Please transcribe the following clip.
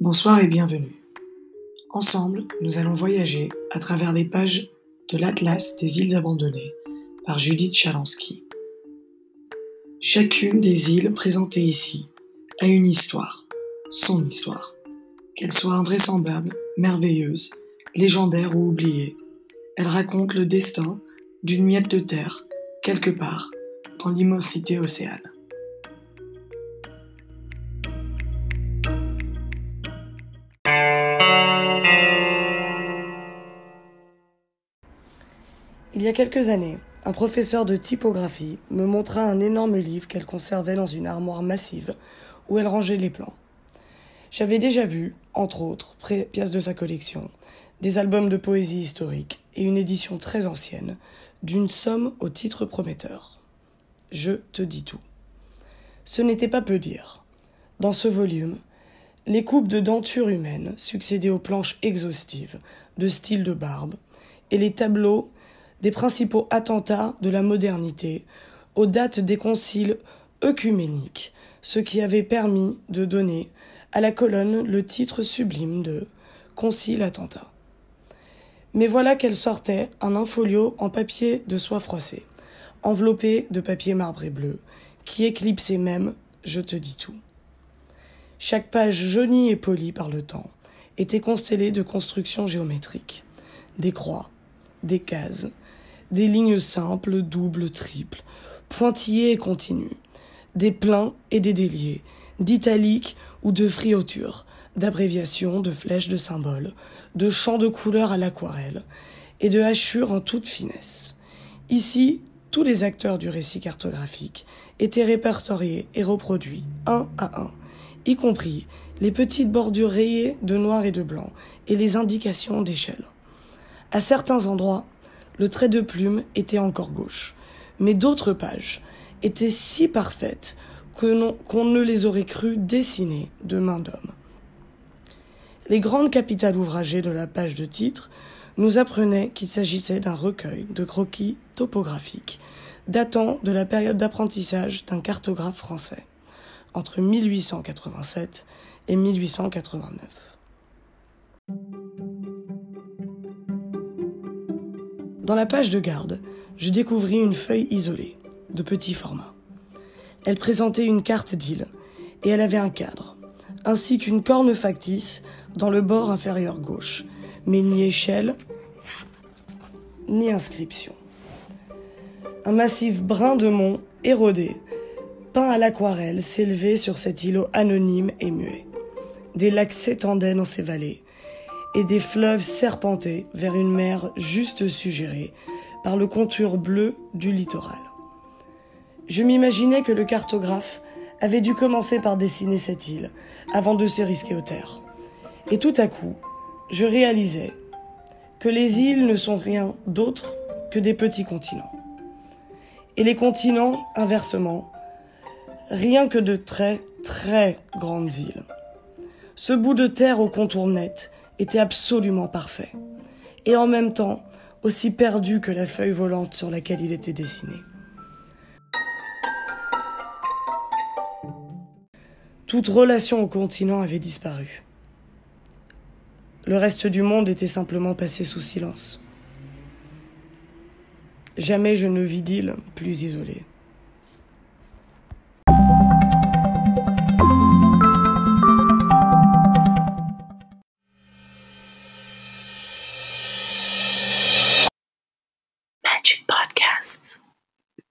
Bonsoir et bienvenue. Ensemble, nous allons voyager à travers les pages de l'Atlas des îles abandonnées par Judith Chalansky. Chacune des îles présentées ici a une histoire, son histoire. Qu'elle soit invraisemblable, merveilleuse, légendaire ou oubliée, elle raconte le destin d'une miette de terre, quelque part, dans l'immensité océane. Il y a quelques années, un professeur de typographie me montra un énorme livre qu'elle conservait dans une armoire massive où elle rangeait les plans. J'avais déjà vu, entre autres, pièces de sa collection, des albums de poésie historique et une édition très ancienne d'une somme au titre prometteur. Je te dis tout. Ce n'était pas peu dire. Dans ce volume, les coupes de dentures humaines succédaient aux planches exhaustives de style de barbe et les tableaux des principaux attentats de la modernité aux dates des conciles œcuméniques, ce qui avait permis de donner à la colonne le titre sublime de Concile attentat. Mais voilà qu'elle sortait un infolio en papier de soie froissée, enveloppé de papier marbré bleu, qui éclipsait même Je te dis tout. Chaque page jaunie et polie par le temps était constellée de constructions géométriques, des croix, des cases, des lignes simples, doubles, triples, pointillées et continues, des pleins et des déliés, d'italiques ou de friotures, d'abréviations, de flèches de symboles, de champs de couleurs à l'aquarelle, et de hachures en toute finesse. Ici, tous les acteurs du récit cartographique étaient répertoriés et reproduits un à un, y compris les petites bordures rayées de noir et de blanc et les indications d'échelle. À certains endroits, le trait de plume était encore gauche, mais d'autres pages étaient si parfaites qu'on ne les aurait cru dessinées de main d'homme. Les grandes capitales ouvragées de la page de titre nous apprenaient qu'il s'agissait d'un recueil de croquis topographiques datant de la période d'apprentissage d'un cartographe français, entre 1887 et 1889. Dans la page de garde, je découvris une feuille isolée, de petit format. Elle présentait une carte d'île, et elle avait un cadre, ainsi qu'une corne factice dans le bord inférieur gauche, mais ni échelle, ni inscription. Un massif brun de mont, érodé, peint à l'aquarelle, s'élevait sur cet îlot anonyme et muet. Des lacs s'étendaient dans ses vallées, et des fleuves serpentaient vers une mer juste suggérée par le contour bleu du littoral. Je m'imaginais que le cartographe avait dû commencer par dessiner cette île avant de se risquer aux terres. Et tout à coup, je réalisais que les îles ne sont rien d'autre que des petits continents. Et les continents, inversement, rien que de très très grandes îles. Ce bout de terre au contour net était absolument parfait, et en même temps aussi perdu que la feuille volante sur laquelle il était dessiné. Toute relation au continent avait disparu. Le reste du monde était simplement passé sous silence. Jamais je ne vis d'île plus isolée.